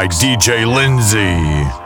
By DJ Lindsay.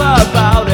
about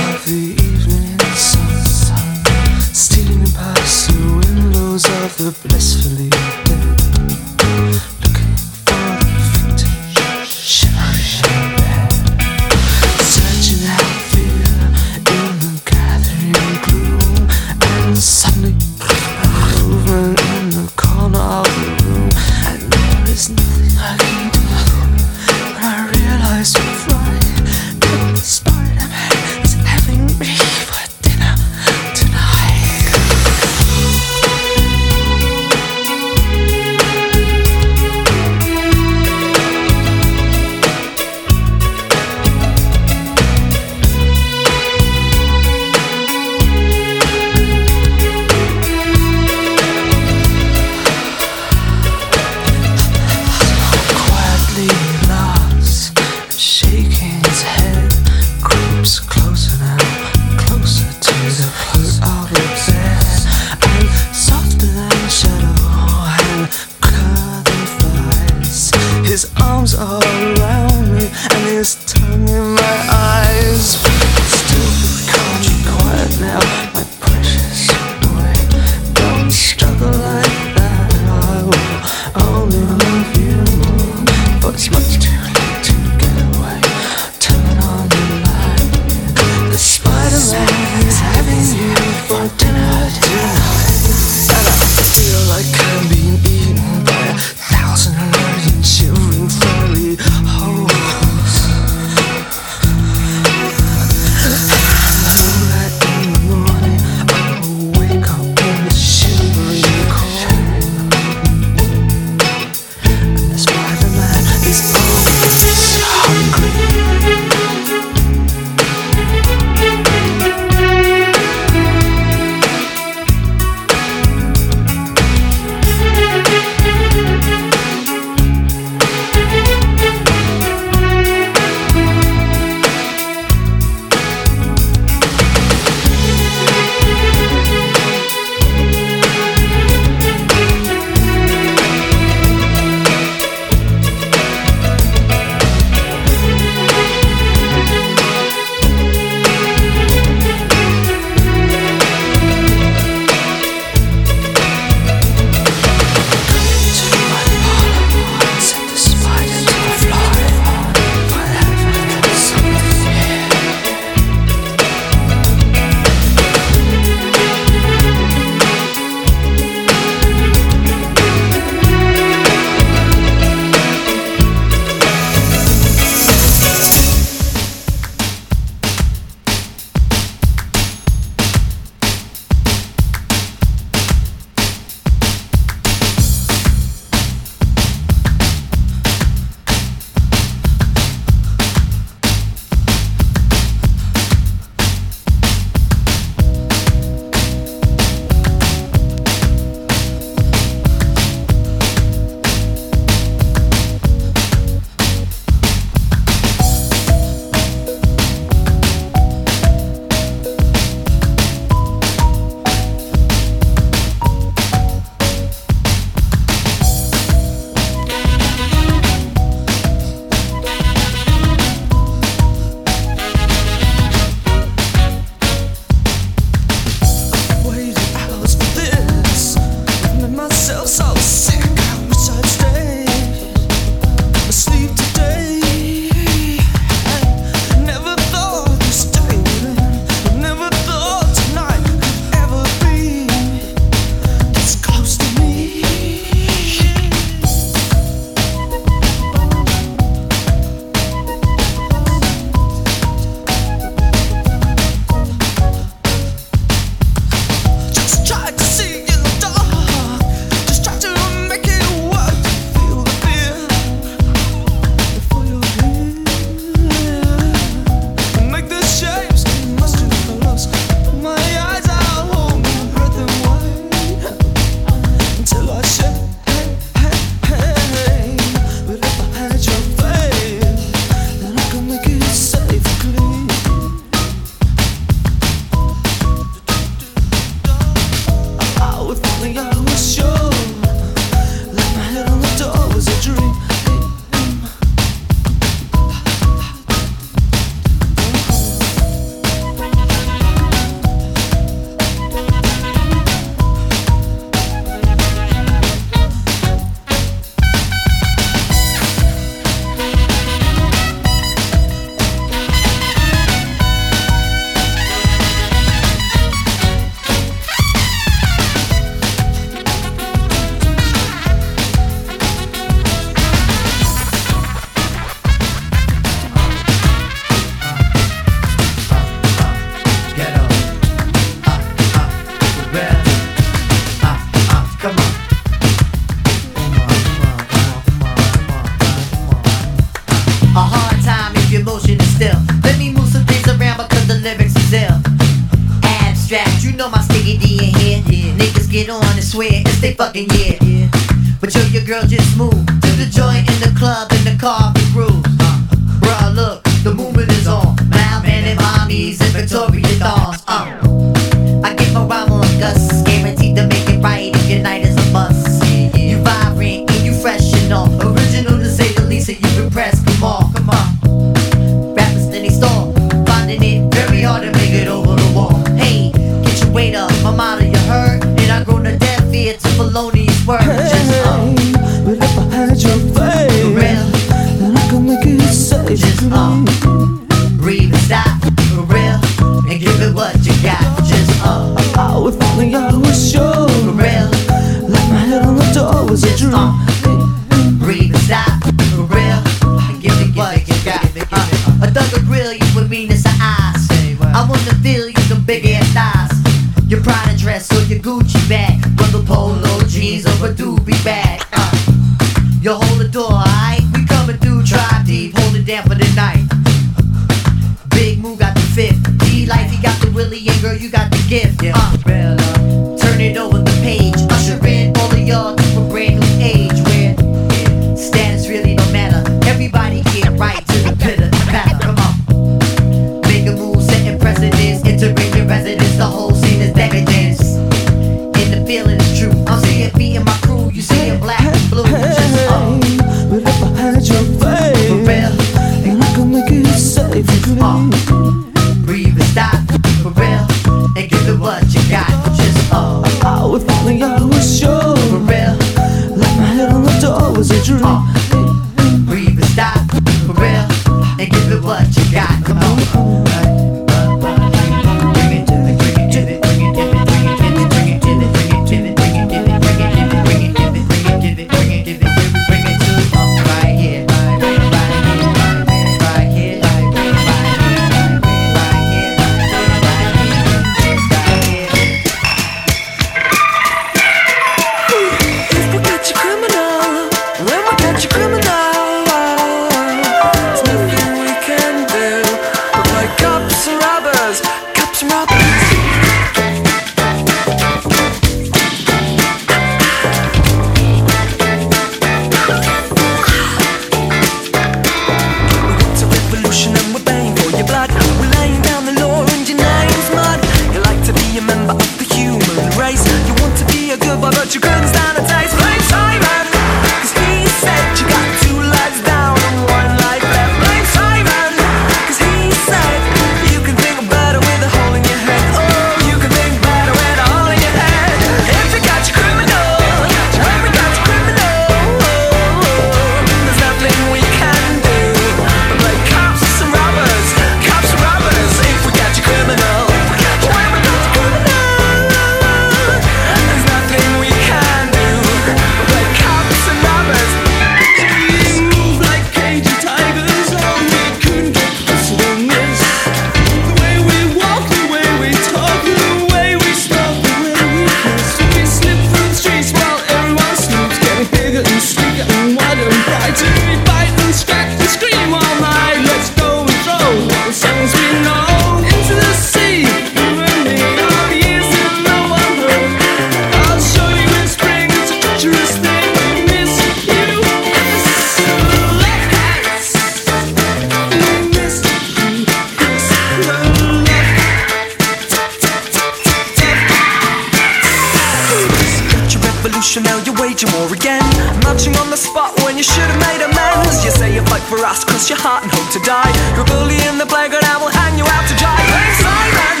revolution, now you're waging war again. Marching on the spot when you should have made amends. You say you fight for us, cross your heart and hope to die. You're a bully in the playground, I will hang you out to dry. Blame Simon,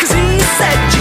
cause he said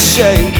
into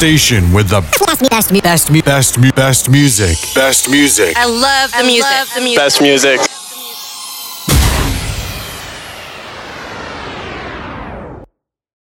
station with the best, best, best, best, best music. Best music. I love the music. Best music.